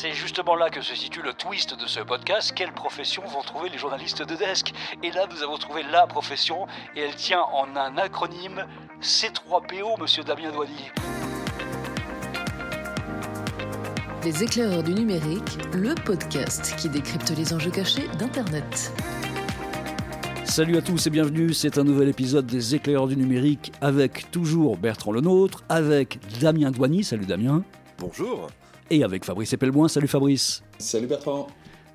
C'est justement là que se situe le twist de ce podcast. Quelle profession vont trouver les journalistes de desk? Et là, nous avons trouvé la profession et elle tient en un acronyme C3PO, monsieur Damien Douany. Les éclaireurs du numérique, le podcast qui décrypte les enjeux cachés d'Internet. Salut à tous et bienvenue, c'est un nouvel épisode des éclaireurs du numérique avec toujours Bertrand Lenôtre, avec Damien Douany, salut Damien. Bonjour. Et avec Fabrice Epelboin, salut Fabrice. Salut Bertrand.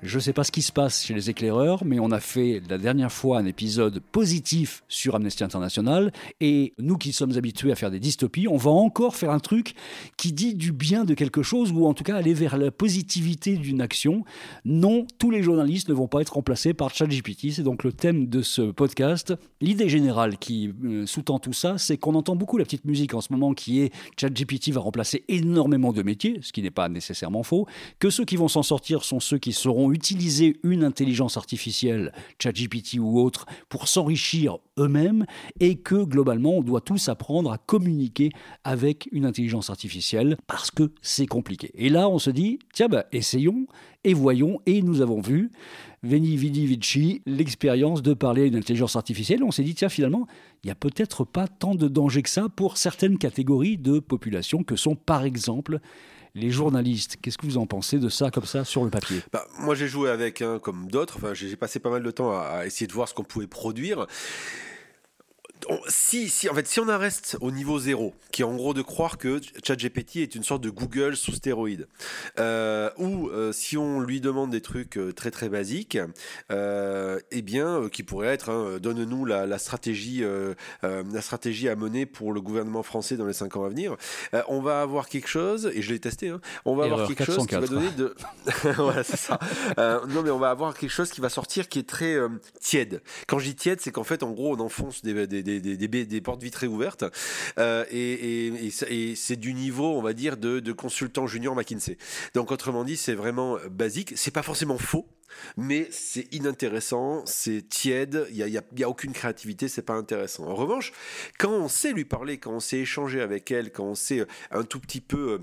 Je ne sais pas ce qui se passe chez les éclaireurs, mais on a fait la dernière fois un épisode positif sur Amnesty International. Et nous qui sommes habitués à faire des dystopies, on va encore faire un truc qui dit du bien de quelque chose, ou en tout cas aller vers la positivité d'une action. Non, tous les journalistes ne vont pas être remplacés par ChatGPT. C'est donc le thème de ce podcast. L'idée générale qui euh, sous-tend tout ça, c'est qu'on entend beaucoup la petite musique en ce moment qui est ChatGPT va remplacer énormément de métiers, ce qui n'est pas nécessairement faux, que ceux qui vont s'en sortir sont ceux qui seront utiliser une intelligence artificielle, ChatGPT ou autre, pour s'enrichir eux-mêmes et que globalement on doit tous apprendre à communiquer avec une intelligence artificielle parce que c'est compliqué. Et là on se dit, tiens bah essayons et voyons et nous avons vu Veni Vidi Vici, l'expérience de parler à une intelligence artificielle. On s'est dit, tiens, finalement, il n'y a peut-être pas tant de danger que ça pour certaines catégories de population que sont, par exemple, les journalistes. Qu'est-ce que vous en pensez de ça, comme ça, sur le papier? Bah, Moi, j'ai joué avec, un comme d'autres. Enfin, j'ai passé pas mal de temps à essayer de voir ce qu'on pouvait produire si, si, en fait, si on en reste au niveau zéro, qui est en gros de croire que ChatGPT est une sorte de Google sous stéroïde, euh, ou euh, si on lui demande des trucs euh, très très basiques, eh bien, qui pourrait être, hein, donne-nous la, stratégie, la stratégie à mener pour le gouvernement français dans les 5 ans à venir, on va avoir quelque chose, et je l'ai testé, hein, on va avoir quelque chose qui va donner de, voilà, c'est ça. non, mais on va avoir quelque chose qui va sortir qui est très tiède. Quand je dis tiède, c'est qu'en fait, en gros, on enfonce des, des des, portes vitrées ouvertes. Euh, et, c'est du niveau, on va dire, de, consultant junior McKinsey. Donc, autrement dit, c'est vraiment basique. C'est pas forcément faux mais c'est inintéressant, c'est tiède, il n'y a, a, aucune créativité, c'est pas intéressant. En revanche, quand on sait lui parler, quand on sait échanger avec elle, quand on sait un tout petit peu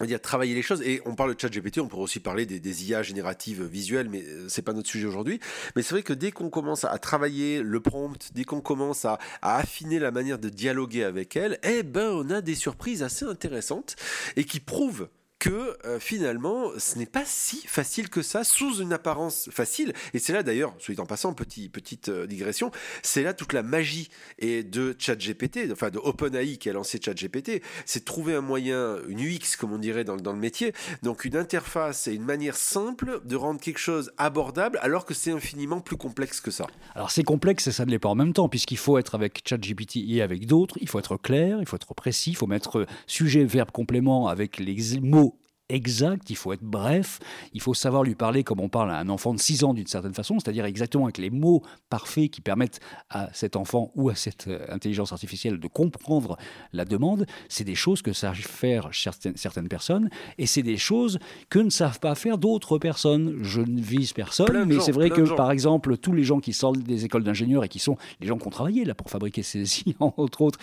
on dire travailler les choses et on parle de chat GPT, on pourrait aussi parler des, IA génératives visuelles, mais euh, c'est pas notre sujet aujourd'hui. Mais c'est vrai que dès qu'on commence à travailler le prompt, dès qu'on commence à, affiner la manière de dialoguer avec elle, eh ben on a des surprises assez intéressantes et qui prouvent que euh, finalement, ce n'est pas si facile que ça, sous une apparence facile. Et c'est là d'ailleurs, soit en passant, petit, petite euh, digression, c'est là toute la magie et de ChatGPT, enfin de OpenAI qui a lancé ChatGPT, c'est trouver un moyen, une UX comme on dirait dans, dans, le métier, donc une interface et une manière simple de rendre quelque chose abordable alors que c'est infiniment plus complexe que ça. Alors c'est complexe et ça ne l'est pas en même temps, puisqu'il faut être avec ChatGPT et avec d'autres, il faut être clair, il faut être précis, il faut mettre sujet, verbe, complément avec les mots exact, il faut être bref, il faut savoir lui parler comme on parle à un enfant de 6 ans d'une certaine façon, c'est-à-dire exactement avec les mots parfaits qui permettent à cet enfant ou à cette euh, intelligence artificielle de comprendre la demande. C'est des choses que savent faire certaines, certaines personnes et c'est des choses que ne savent pas faire d'autres personnes. Je ne vise personne, mais c'est vrai que par exemple, tous les gens qui sortent des écoles d'ingénieurs et qui sont les gens qui ont travaillé là pour fabriquer ces IA, entre autres,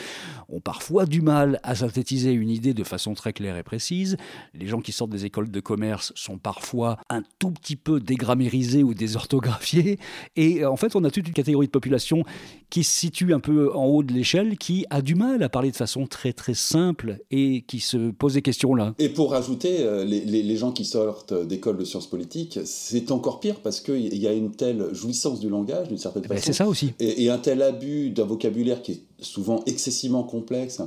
ont parfois du mal à synthétiser une idée de façon très claire et précise. Les gens qui sortent des écoles de commerce sont parfois un tout petit peu dégrammérisés ou désorthographiés. Et euh, en fait, on a toute une catégorie de population qui se situe un peu en haut de l'échelle, qui a du mal à parler de façon très très simple et qui se pose des questions là. Et pour rajouter, euh, les, gens qui sortent d'écoles de sciences politiques, c'est encore pire parce qu'il y a une telle jouissance du langage d'une certaine ben, façon. c'est ça aussi. Et, et un tel abus d'un vocabulaire qui est souvent excessivement complexe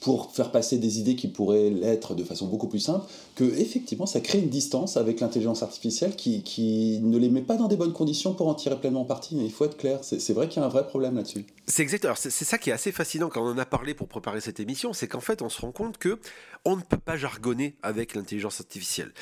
pour faire passer des idées qui pourraient l'être de façon beaucoup plus simple, que effectivement ça crée une distance avec l'intelligence artificielle qui, qui, ne les met pas dans des bonnes conditions pour en tirer pleinement parti. Il faut être clair, c'est vrai qu'il y a un vrai problème là-dessus. C'est exact. c'est ça qui est assez fascinant quand on en a parlé pour préparer cette émission, c'est qu'en fait on se rend compte que on ne peut pas jargonner avec l'intelligence artificielle.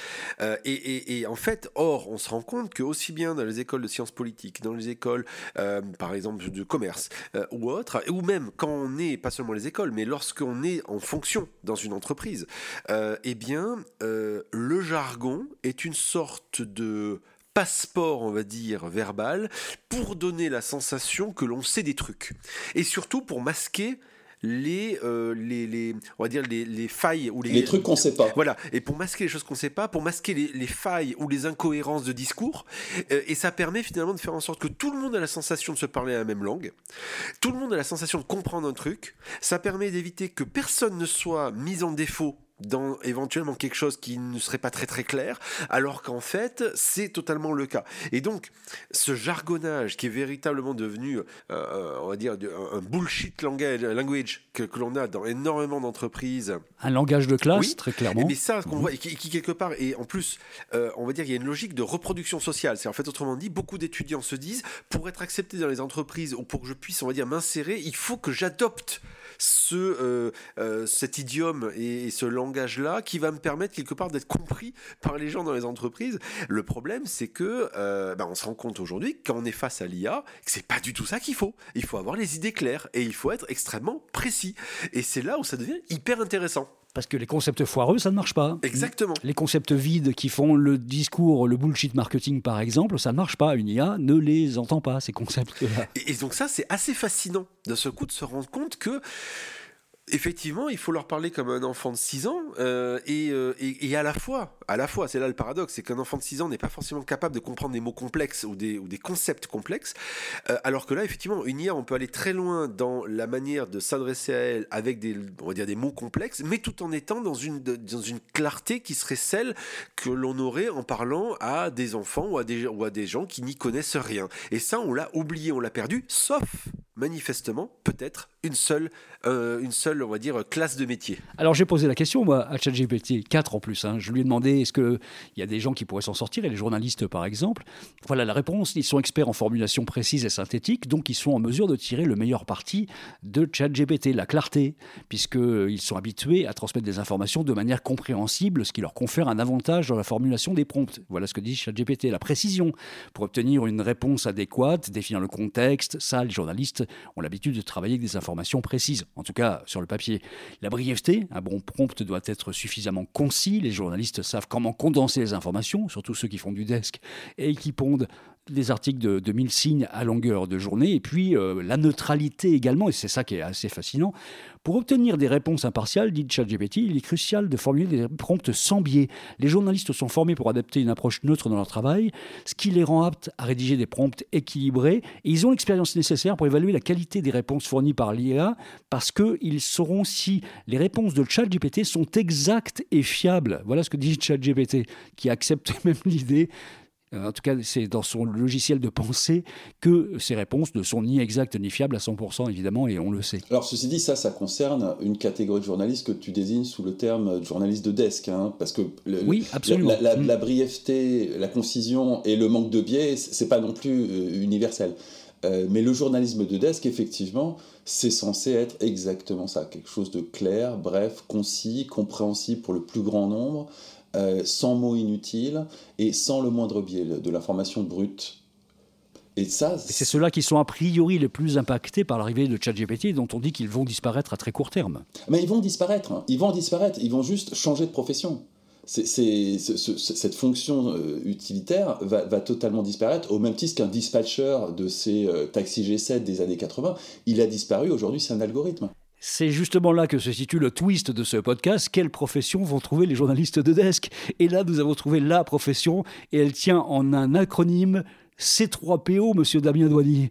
Euh, et, et, en fait, or on se rend compte que aussi bien dans les écoles de sciences politiques, dans les écoles euh, par exemple de commerce euh, ou autres, ou même quand on est pas seulement les écoles, mais lorsqu'on est en fonction dans une entreprise, euh, eh bien, euh, le jargon est une sorte de passeport, on va dire, verbal, pour donner la sensation que l'on sait des trucs. Et surtout pour masquer les, euh, les, les, on va dire les, les failles ou les, Les trucs qu'on sait pas. Voilà, et pour masquer les choses qu'on ne sait pas, pour masquer les, les failles ou les incohérences de discours, euh, et ça permet finalement de faire en sorte que tout le monde a la sensation de se parler la même langue, tout le monde a la sensation de comprendre un truc, ça permet d'éviter que personne ne soit mis en défaut dans éventuellement quelque chose qui ne serait pas très très clair, alors qu'en fait c'est totalement le cas. Et donc ce jargonnage qui est véritablement devenu, euh, on va dire, un bullshit language que, que l'on a dans énormément d'entreprises. Un langage de classe, Oui, très clairement. Mais ça qu'on voit, et qui, qui, quelque part, et en plus, euh, on va dire, il y a une logique de reproduction sociale. C'est en fait, autrement dit, beaucoup d'étudiants se disent, pour être accepté dans les entreprises ou pour que je puisse, on va dire, m'insérer, il faut que j'adopte ce, euh, euh, cet idiome et, ce langage-là qui va me permettre quelque part d'être compris par les gens dans les entreprises. Le problème, c'est que euh, ben, on se rend compte aujourd'hui quand on est face à l'IA que c'est pas du tout ça qu'il faut. Il faut avoir les idées claires et il faut être extrêmement précis. Et c'est là où ça devient hyper intéressant. Parce que les concepts foireux, ça ne marche pas. Exactement. Les concepts vides qui font le discours, le bullshit marketing par exemple, ça ne marche pas. Une IA ne les entend pas, ces concepts-là. Et, et donc ça, c'est assez fascinant de ce coup de se rendre compte que effectivement, il faut leur parler comme un enfant de 6 ans euh, et, euh, et, à la fois, à la fois, c'est là le paradoxe, c'est qu'un enfant de 6 ans n'est pas forcément capable de comprendre des mots complexes ou des, concepts complexes, euh, alors que là, effectivement, une IA, on peut aller très loin dans la manière de s'adresser à elle avec des, on va dire, des mots complexes, mais tout en étant dans une, de- dans une clarté qui serait celle que l'on aurait en parlant à des enfants ou à des, ou à des gens qui n'y connaissent rien. Et ça, on l'a oublié, on l'a perdu, sauf manifestement, peut-être, une seule, euh, une seule, on va dire, classe de métier. Alors j'ai posé la question, moi, à ChatGPT 4 en plus. hein. Je lui ai demandé est-ce qu'il y a des gens qui pourraient s'en sortir, et les journalistes par exemple? Voilà la réponse. Ils sont experts en formulation précise et synthétique, donc ils sont en mesure de tirer le meilleur parti de ChatGPT, la clarté, puisqu'ils sont habitués à transmettre des informations de manière compréhensible, ce qui leur confère un avantage dans la formulation des prompts. Voilà ce que dit ChatGPT, la précision. Pour obtenir une réponse adéquate, définir le contexte, ça, les journalistes ont l'habitude de travailler avec des informations précises, en tout cas sur le papier. La brièveté, un bon prompt doit être suffisamment concis, les journalistes savent comment condenser les informations, surtout ceux qui font du desk et qui pondent des articles de, de 1000 signes à longueur de journée, et puis euh, la neutralité également, et c'est ça qui est assez fascinant. Pour obtenir des réponses impartiales, dit ChatGPT, il est crucial de formuler des prompts sans biais. Les journalistes sont formés pour adapter une approche neutre dans leur travail, ce qui les rend aptes à rédiger des prompts équilibrés, et ils ont l'expérience nécessaire pour évaluer la qualité des réponses fournies par l'IA, parce qu'ils sauront si les réponses de ChatGPT sont exactes et fiables. Voilà ce que dit ChatGPT, qui accepte même l'idée en tout cas, c'est dans son logiciel de pensée que ces réponses ne sont ni exactes ni fiables à 100%, évidemment, et on le sait. Alors, ceci dit, ça, ça concerne une catégorie de journalistes que tu désignes sous le terme de journaliste de desk, hein, parce que le- Oui, absolument. la- la- Mm. la brièveté, la concision et le manque de biais, c'est pas non plus euh, universel. Euh, mais le journalisme de desk, effectivement, c'est censé être exactement ça, quelque chose de clair, bref, concis, compréhensible pour le plus grand nombre, euh, sans mots inutiles et sans le moindre biais, de l'information brute. Et ça, c'est ceux-là qui sont a priori les plus impactés par l'arrivée de ChatGPT, dont on dit qu'ils vont disparaître à très court terme. Mais ils vont disparaître, hein. ils vont disparaître, ils vont juste changer de profession. Cette fonction euh, utilitaire va, va totalement disparaître, au même titre qu'un dispatcher de ces euh, taxis G7 des années 80, il a disparu, aujourd'hui c'est un algorithme. C'est justement là que se situe le twist de ce podcast. Quelle profession vont trouver les journalistes de desk? Et là, nous avons trouvé la profession, et elle tient en un acronyme C3PO, monsieur Damien Douany.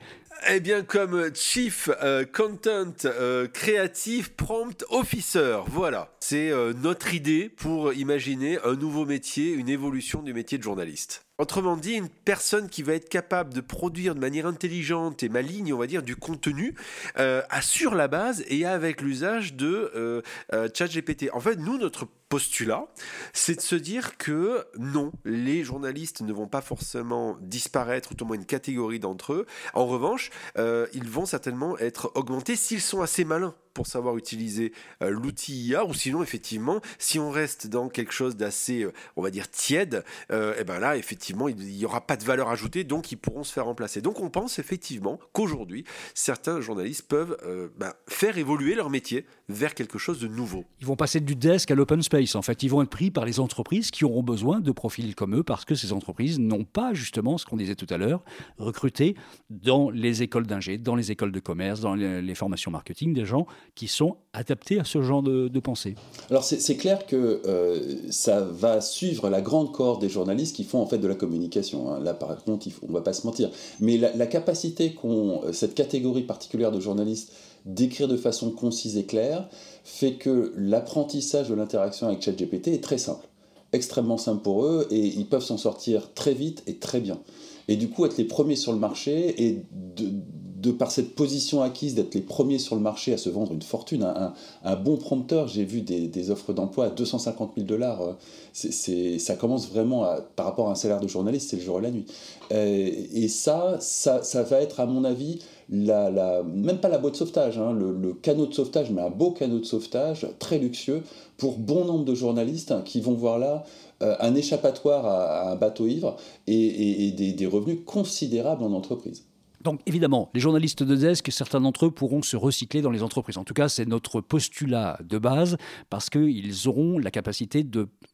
Eh bien, comme Chief euh, Content euh, Creative Prompt Officer, voilà. C'est euh, notre idée pour imaginer un nouveau métier, une évolution du métier de journaliste. Autrement dit, une personne qui va être capable de produire de manière intelligente et maligne, on va dire, du contenu euh, sur la base et avec l'usage de euh, euh, ChatGPT. En fait, nous, notre postulat, c'est de se dire que non, les journalistes ne vont pas forcément disparaître, ou au moins une catégorie d'entre eux. En revanche, euh, ils vont certainement être augmentés s'ils sont assez malins pour savoir utiliser euh, l'outil IA, ou sinon, effectivement, si on reste dans quelque chose d'assez, on va dire, tiède, et ben là, effectivement, il n'y aura pas de valeur ajoutée, donc ils pourront se faire remplacer. Donc on pense effectivement qu'aujourd'hui, certains journalistes peuvent euh, ben, faire évoluer leur métier vers quelque chose de nouveau. Ils vont passer du desk à l'open space. en fait. Ils vont être pris par les entreprises qui auront besoin de profils comme eux parce que ces entreprises n'ont pas, justement, ce qu'on disait tout à l'heure, recruté dans les écoles d'ingé, dans les écoles de commerce, dans les, formations marketing, des gens qui sont adaptés à ce genre de, pensée. Alors, c'est clair que euh, ça va suivre la grande cohorte des journalistes qui font, en fait, de la communication. Hein. Là, par contre, on va pas se mentir. Mais la, la capacité qu'ont cette catégorie particulière de journalistes d'écrire de façon concise et claire, fait que l'apprentissage de l'interaction avec ChatGPT est très simple, extrêmement simple pour eux, et ils peuvent s'en sortir très vite et très bien. Et du coup, être les premiers sur le marché, et de, par cette position acquise d'être les premiers sur le marché à se vendre une fortune, un, bon prompteur, j'ai vu des, offres d'emploi à 250 000 dollars, euh, ça commence vraiment, par rapport à un salaire de journaliste, c'est le jour et la nuit. Euh, et ça, ça, va être, à mon avis, même pas la boîte de sauvetage, hein, le, canot de sauvetage, mais un beau canot de sauvetage, très luxueux, pour bon nombre de journalistes qui vont voir là euh, un échappatoire à, un bateau ivre et, des revenus considérables en entreprise. Donc évidemment, les journalistes de desk, certains d'entre eux pourront se recycler dans les entreprises. En tout cas, c'est notre postulat de base parce qu'ils auront la capacité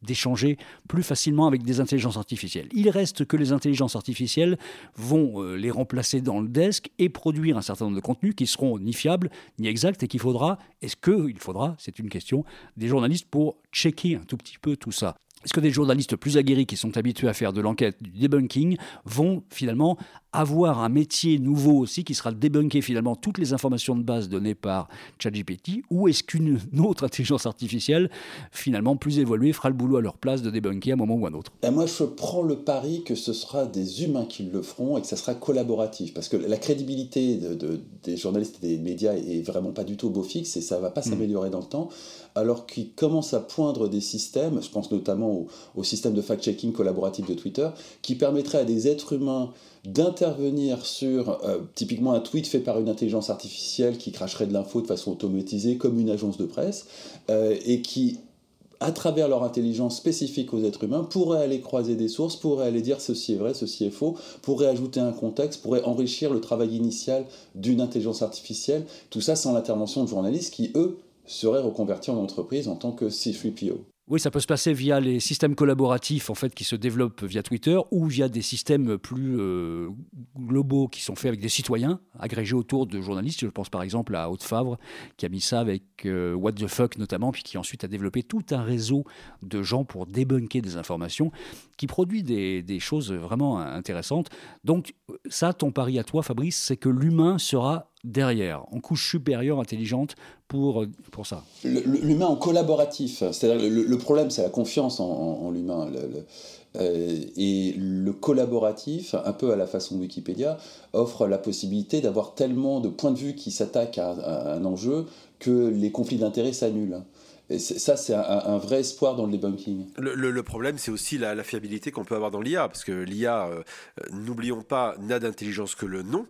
d'échanger plus facilement avec des intelligences artificielles. Il reste que les intelligences artificielles vont euh, les remplacer dans le desk et produire un certain nombre de contenus qui seront ni fiables ni exacts et qu'il faudra, est-ce qu'il faudra, c'est une question, des journalistes pour checker un tout petit peu tout ça. Est-ce que des journalistes plus aguerris qui sont habitués à faire de l'enquête, du debunking, vont finalement avoir un métier nouveau aussi qui sera de débunker finalement toutes les informations de base données par ChatGPT ou est-ce qu'une autre intelligence artificielle finalement plus évoluée fera le boulot à leur place de débunker à un moment ou à un autre? Et Moi je prends le pari que ce sera des humains qui le feront et que ça sera collaboratif. Parce que la crédibilité de, des journalistes et des médias est vraiment pas du tout au beau fixe et ça va pas mm. s'améliorer dans le temps. Alors qu'ils commencent à poindre des systèmes, je pense notamment au, système de fact-checking collaboratif de Twitter, qui permettrait à des êtres humains d'intervenir sur euh, typiquement un tweet fait par une intelligence artificielle qui cracherait de l'info de façon automatisée comme une agence de presse euh, et qui à travers leur intelligence spécifique aux êtres humains, pourrait aller croiser des sources, pourrait aller dire ceci est vrai, ceci est faux, pourrait ajouter un contexte, pourrait enrichir le travail initial d'une intelligence artificielle, tout ça sans l'intervention de journalistes qui, eux, seraient reconvertis en entreprise en tant que C3PO. Oui, ça peut se passer via les systèmes collaboratifs en fait qui se développent via Twitter ou via des systèmes plus euh, globaux qui sont faits avec des citoyens agrégés autour de journalistes. Je pense par exemple à Haute Favre qui a mis ça avec euh, What the fuck notamment, puis qui ensuite a développé tout un réseau de gens pour débunker des informations, qui produit des, des choses vraiment intéressantes. Donc ça, ton pari à toi, Fabrice, c'est que l'humain sera derrière, en couche supérieure intelligente pour, pour ça. L'humain en collaboratif, c'est-à-dire le, problème c'est la confiance en, l'humain. Euh, et le collaboratif, un peu à la façon Wikipédia, offre la possibilité d'avoir tellement de points de vue qui s'attaquent à, un enjeu que les conflits d'intérêts s'annulent ça, c'est un, vrai espoir dans le debunking. Le, problème, c'est aussi la, fiabilité qu'on peut avoir dans l'IA, parce que l'IA, euh, n'oublions pas, n'a d'intelligence que le nom,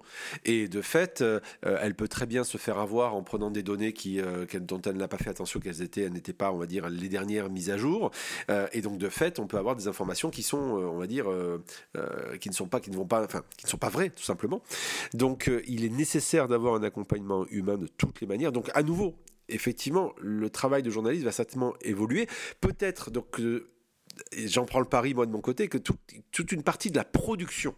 et de fait, euh, elle peut très bien se faire avoir en prenant des données qui, euh, dont elle n'a pas fait attention qu'elles étaient, elles n'étaient pas, on va dire, les dernières mises à jour, et donc de fait, on peut avoir des informations qui sont, on va dire, qui ne sont pas, qui ne vont pas, enfin, qui ne sont pas vraies, tout simplement. Donc, il est nécessaire d'avoir un accompagnement humain de toutes les manières. Donc, à nouveau, effectivement, le travail de journaliste va certainement évoluer. Peut-être, donc, euh, j'en prends le pari, moi, de mon côté, que toute une partie de la production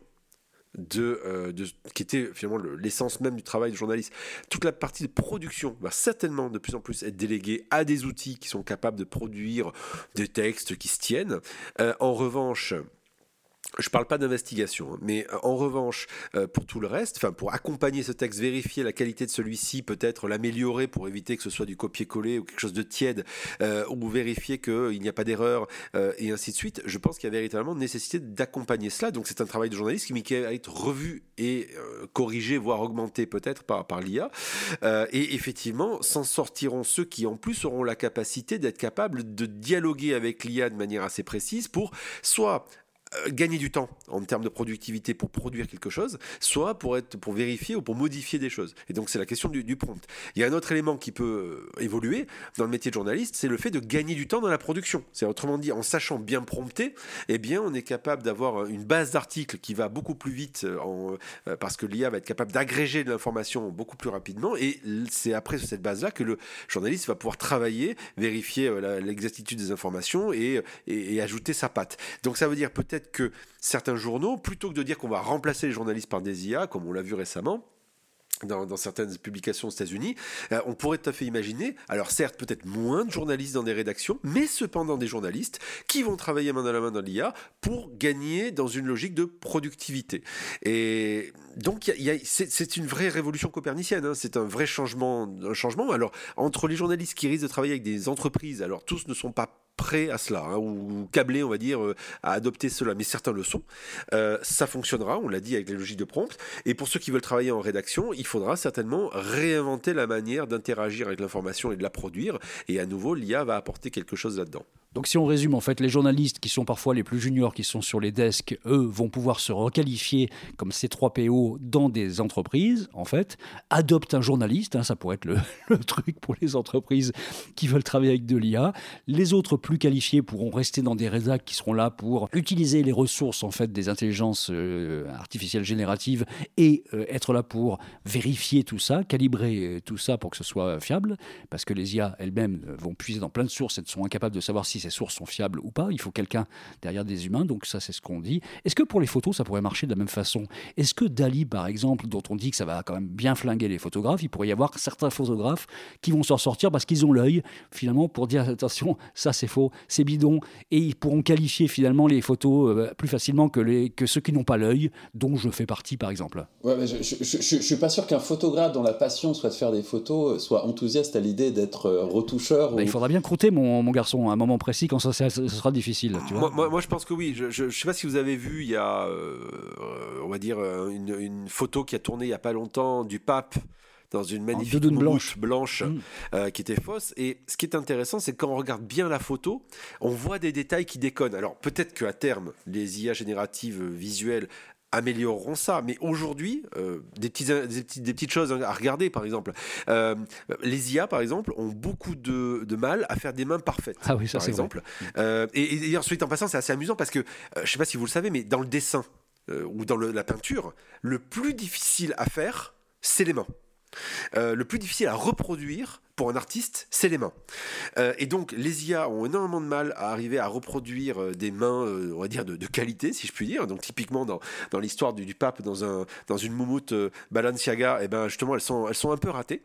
de, euh, qui était finalement l'essence même du travail de journaliste. Toute la partie de production va certainement de plus en plus être déléguée à des outils qui sont capables de produire des textes qui se tiennent. Euh, en revanche, je ne parle pas d'investigation, hein, mais euh, en revanche, euh, pour tout le reste, enfin pour accompagner ce texte, vérifier la qualité de celui-ci, peut-être l'améliorer pour éviter que ce soit du copier-coller ou quelque chose de tiède, euh, ou vérifier qu'il n'y a pas d'erreur, et ainsi de suite, je pense qu'il y a véritablement nécessité d'accompagner cela. Donc c'est un travail de journaliste qui va être revu et corrigé, voire augmenté peut-être par, par l'IA. et effectivement, s'en sortiront ceux qui en plus auront la capacité d'être capables de dialoguer avec l'IA de manière assez précise pour soit gagner du temps en termes de productivité pour produire quelque chose, soit pour être pour vérifier ou pour modifier des choses. Et donc c'est la question du, prompt. Il y a un autre élément qui peut évoluer dans le métier de journaliste, c'est le fait de gagner du temps dans la production. C'est autrement dit, en sachant bien prompter, eh bien on est capable d'avoir une base d'articles qui va beaucoup plus vite en, parce que l'IA va être capable d'agréger de l'information beaucoup plus rapidement. Et c'est après cette base-là que le journaliste va pouvoir travailler, vérifier l'exactitude des informations et, et ajouter sa patte. Donc ça veut dire peut-être que certains journaux, plutôt que de dire qu'on va remplacer les journalistes par des IA, comme on l'a vu récemment, dans, certaines publications aux États-Unis, euh, on pourrait tout à fait imaginer, alors certes peut-être moins de journalistes dans des rédactions, mais cependant des journalistes qui vont travailler main dans la main dans l'IA pour gagner dans une logique de productivité. Et donc c'est une vraie révolution copernicienne, hein. c'est un vrai changement, un changement. Alors entre les journalistes qui risquent de travailler avec des entreprises, alors tous ne sont pas prêts à cela, hein, ou câblés, on va dire, euh, à adopter cela, mais certains le sont. Euh, ça fonctionnera, on l'a dit avec les logiques de prompt. Et pour ceux qui veulent travailler en rédaction, il faudra certainement réinventer la manière d'interagir avec l'information et de la produire. Et à nouveau, l'IA va apporter quelque chose là-dedans. Donc si on résume, en fait, les journalistes qui sont parfois les plus juniors, qui sont sur les desks, eux, vont pouvoir se requalifier comme C3PO dans des entreprises, en fait, adoptent un journaliste, hein, ça pourrait être le, truc pour les entreprises qui veulent travailler avec de l'IA. Les autres plus qualifiés pourront rester dans des rédacs qui seront là pour utiliser les ressources, en fait, des intelligences euh, artificielles génératives et euh, être là pour vérifier tout ça, calibrer euh, tout ça pour que ce soit fiable, parce que les IA elles-mêmes vont puiser dans plein de sources et sont incapables de savoir si ces sources sont fiables ou pas. Il faut quelqu'un derrière des humains, donc ça c'est ce qu'on dit. Est-ce que pour les photos ça pourrait marcher de la même façon? Est-ce que Dali par exemple, dont on dit que ça va quand même bien flinguer les photographes, il pourrait y avoir certains photographes qui vont s'en sortir parce qu'ils ont l'œil finalement pour dire attention, ça c'est faux, c'est bidon, et ils pourront qualifier finalement les photos euh, plus facilement que, les, que ceux qui n'ont pas l'œil, dont je fais partie par exemple. Ouais, je, je, suis pas sûr qu'un photographe dont la passion soit de faire des photos soit enthousiaste à l'idée d'être euh, retoucheur. Bah, il faudra bien croûter mon, mon garçon à un moment précis quand ça, sera difficile. Tu vois moi, moi, je pense que oui. Je ne sais pas si vous avez vu, il y a, euh, on va dire, euh, une, photo qui a tourné il n'y a pas longtemps du pape dans une magnifique blanche, blanche mm. euh, qui était fausse. Et ce qui est intéressant, c'est quand on regarde bien la photo, on voit des détails qui déconnent. Alors peut-être qu'à terme, les IA génératives visuelles amélioreront ça. Mais aujourd'hui, euh, des, petites, des, petites, choses à regarder, par exemple. Euh, les IA, par exemple, ont beaucoup de, mal à faire des mains parfaites. Ah oui, ça c'est exemple. Euh, et, et, ensuite, en passant, c'est assez amusant parce que, je ne sais pas si vous le savez, mais dans le dessin ou dans la peinture, le plus difficile à faire, c'est les mains. le plus difficile à reproduire, pour un artiste, c'est les mains. Euh, et donc, les IA ont énormément de mal à arriver à reproduire euh, des mains, euh, on va dire, de, qualité, si je puis dire. Donc, typiquement, dans, dans l'histoire du, pape, dans, un, dans une moumoute Balenciaga, et eh ben, justement, elles sont, elles sont un peu ratées.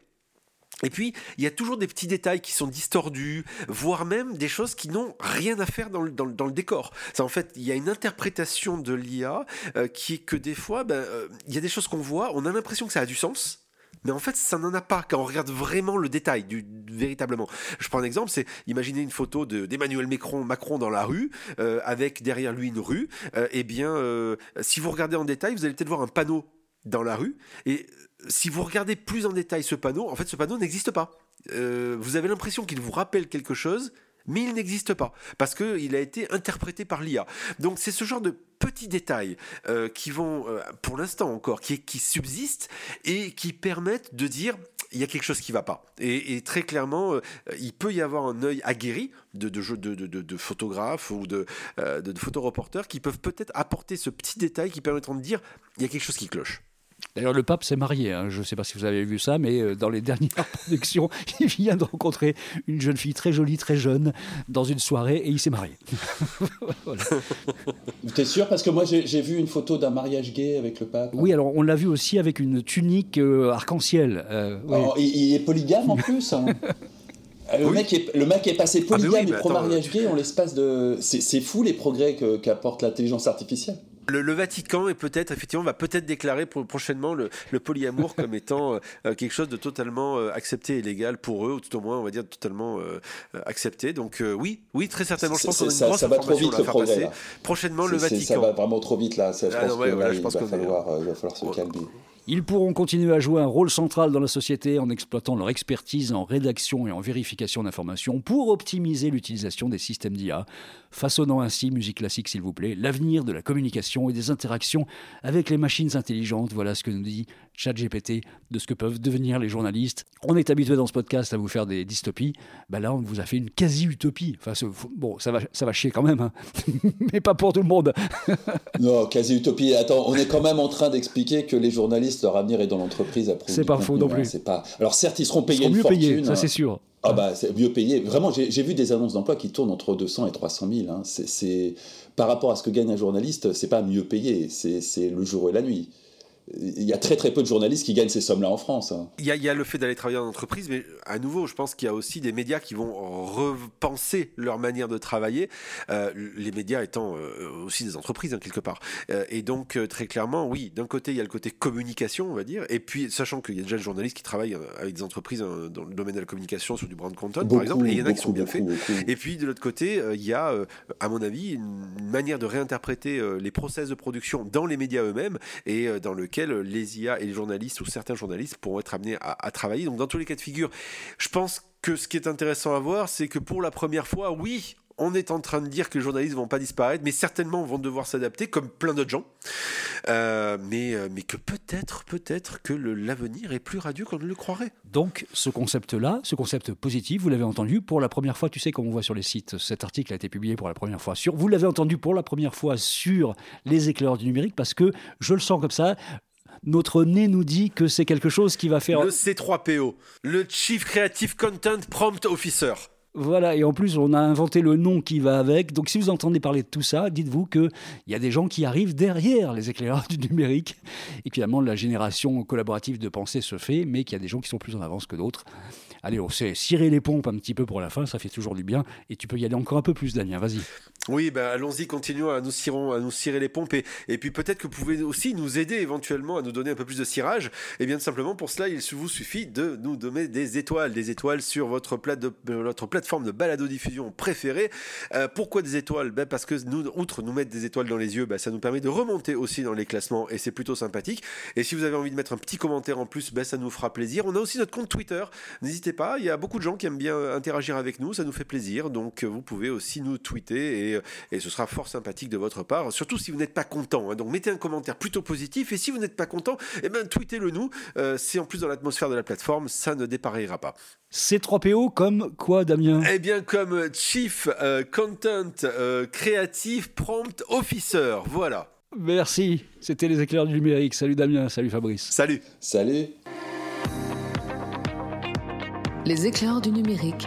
Et puis, il y a toujours des petits détails qui sont distordus, voire même des choses qui n'ont rien à faire dans le, dans, dans le décor. Ça, en fait, il y a une interprétation de l'IA qui est que des fois, ben, il y a des choses qu'on voit, on a l'impression que ça a du sens, mais en fait, ça n'en a pas quand on regarde vraiment le détail, du, véritablement. Je prends un exemple, c'est imaginez une photo d'Emmanuel Macron, Macron dans la rue, euh, avec derrière lui une rue. Euh, eh bien, euh, si vous regardez en détail, vous allez peut-être voir un panneau dans la rue. Et si vous regardez plus en détail ce panneau, en fait, ce panneau n'existe pas. vous avez l'impression qu'il vous rappelle quelque chose, mais il n'existe pas, parce qu'il a été interprété par l'IA. Donc c'est ce genre de petits détails euh, qui vont, euh, pour l'instant encore, qui, qui subsistent et qui permettent de dire il y a quelque chose qui ne va pas. Et, très clairement, euh, il peut y avoir un œil aguerri de, de, de, de photographes ou de, de, photoreporters qui peuvent peut-être apporter ce petit détail qui permettront de dire il y a quelque chose qui cloche. D'ailleurs, le pape s'est marié. Hein. Je ne sais pas si vous avez vu ça, mais euh, dans les dernières productions, il vient de rencontrer une jeune fille très jolie, très jeune, dans une soirée, et il s'est marié. Tu es sûr? Parce que moi, j'ai vu une photo d'un mariage gay avec le pape. Oui, alors on l'a vu aussi avec une tunique euh, arc-en-ciel. Euh, il, est polygame en plus hein. Le, mec est, le mec est passé ah, polygame et pro-mariage gay en l'espace de. C'est fou les progrès qu'apporte l'intelligence artificielle. Le, Vatican est peut-être effectivement va peut-être déclarer prochainement le, polyamour comme étant euh, euh, quelque chose de totalement euh, accepté et légal pour eux, ou tout au moins on va dire totalement accepté. Donc oui, oui, très certainement. Je pense qu'on a une ça, ça va trop vite le progrès. Là. Prochainement le Vatican. Ça va vraiment trop vite là. je, ah pense que, il, va falloir, se calmer. Ils pourront continuer à jouer un rôle central dans la société en exploitant leur expertise en rédaction et en vérification d'informations pour optimiser l'utilisation des systèmes d'IA, façonnant ainsi, musique classique s'il vous plaît, l'avenir de la communication et des interactions avec les machines intelligentes. Voilà ce que nous dit ChatGPT de ce que peuvent devenir les journalistes. On est habitué dans ce podcast à vous faire des dystopies. Ben là, on vous a fait une quasi-utopie. Enfin, bon, ça va, ça va chier quand même, hein. mais pas pour tout le monde. non, quasi-utopie. Attends, on est quand même en train d'expliquer que les journalistes leur avenir est dans l'entreprise. C'est pas faux non plus. C'est pas. Alors certes, ils seront payés ils mieux payés, ça c'est sûr. Ah bah c'est mieux payé. Vraiment, j'ai vu des annonces d'emploi qui tournent entre 200 et 300 000. Hein. C'est par rapport à ce que gagne un journaliste, c'est pas mieux payé. C'est le jour et la nuit il y a très très peu de journalistes qui gagnent ces sommes-là en France. Hein. Il, y a, le fait d'aller travailler en entreprise, mais à nouveau, je pense qu'il y a aussi des médias qui vont repenser leur manière de travailler, euh, les médias étant euh, aussi des entreprises, hein, quelque part. Euh, et donc, très clairement, oui, d'un côté, il y a le côté communication, on va dire, et puis, sachant qu'il y a déjà des journalistes qui travaillent avec des entreprises dans le domaine de la communication, sur du brand content, par exemple, et il y en a qui sont bien faits. Et puis, de l'autre côté, il y a, à mon avis, une manière de réinterpréter les process de production dans les médias eux-mêmes, et dans lequel les IA et les journalistes ou certains journalistes pourront être amenés à, travailler. Donc dans tous les cas de figure, je pense que ce qui est intéressant à voir, c'est que pour la première fois, oui, on est en train de dire que les journalistes vont pas disparaître, mais certainement vont devoir s'adapter, comme plein d'autres gens. Euh, mais, euh, mais que peut-être, peut-être que l'avenir est plus radieux qu'on ne le croirait. Donc, ce concept-là, ce concept positif, vous l'avez entendu pour la première fois. Tu sais, comme on voit sur les sites, cet article a été publié pour la première fois sur. Vous l'avez entendu pour la première fois sur les éclaireurs du numérique, parce que je le sens comme ça notre nez nous dit que c'est quelque chose qui va faire. Le C3PO, le Chief Creative Content Prompt Officer. Voilà, et en plus, on a inventé le nom qui va avec. Donc, si vous entendez parler de tout ça, dites-vous qu'il y a des gens qui arrivent derrière les éclaireurs du numérique. Et finalement, la génération collaborative de pensée se fait, mais qu'il y a des gens qui sont plus en avance que d'autres. Allez, on sait cirer les pompes un petit peu pour la fin, ça fait toujours du bien. Et tu peux y aller encore un peu plus, Damien, vas-y. Oui, ben allons-y, continuons à nous, cirer, à nous cirer les pompes. Et, puis peut-être que vous pouvez aussi nous aider éventuellement à nous donner un peu plus de cirage. Et eh bien simplement pour cela, il vous suffit de nous donner des étoiles. Des étoiles sur votre, plate votre plateforme de balado-diffusion préférée. Euh, pourquoi des étoiles? Ben Parce que nous, outre nous mettre des étoiles dans les yeux, ben ça nous permet de remonter aussi dans les classements et c'est plutôt sympathique. Et si vous avez envie de mettre un petit commentaire en plus, ça nous fera plaisir. On a aussi notre compte Twitter. N'hésitez pas, il y a beaucoup de gens qui aiment bien interagir avec nous, ça nous fait plaisir. Donc vous pouvez aussi nous tweeter et, et ce sera fort sympathique de votre part. Surtout si vous n'êtes pas content. Hein. Donc mettez un commentaire plutôt positif et si vous n'êtes pas content, eh ben tweetez-le nous. Euh, c'est en plus dans l'atmosphère de la plateforme, ça ne dépareillera pas. C3PO comme quoi, Damien? Eh bien, comme Chief euh, Content euh, Creative Prompt Officer. Voilà. Merci. C'était les éclairs du numérique. Salut Damien, salut Fabrice. Salut. Salut. Les éclairs du numérique,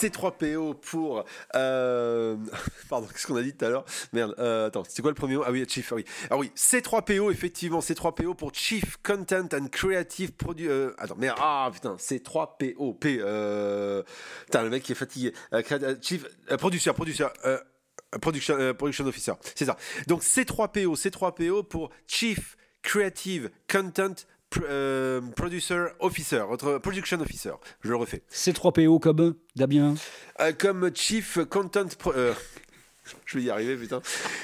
C3PO pour. Euh... Pardon, qu'est-ce qu'on a dit tout à l'heure? Merde, euh, attends, c'est quoi le premier mot? Ah oui, Chief, ah oui. Ah oui, C3PO, effectivement, C3PO pour Chief Content and Creative Product. Euh, attends, merde, ah putain, C3PO, P. Euh... Putain, le mec qui est fatigué. Chief. Producer. Production, production Officer, c'est ça. Donc C3PO, C3PO pour Chief Creative Content euh, producer officer, votre production officer. Je le refais. C3PO comme Damien. Euh, comme chief content. Euh, je vais y arriver, putain.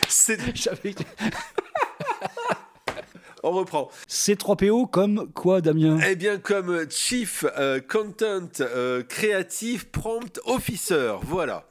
C'est. On reprend. C3PO comme quoi, Damien? Eh bien, comme Chief Content Creative Prompt Officer. Voilà.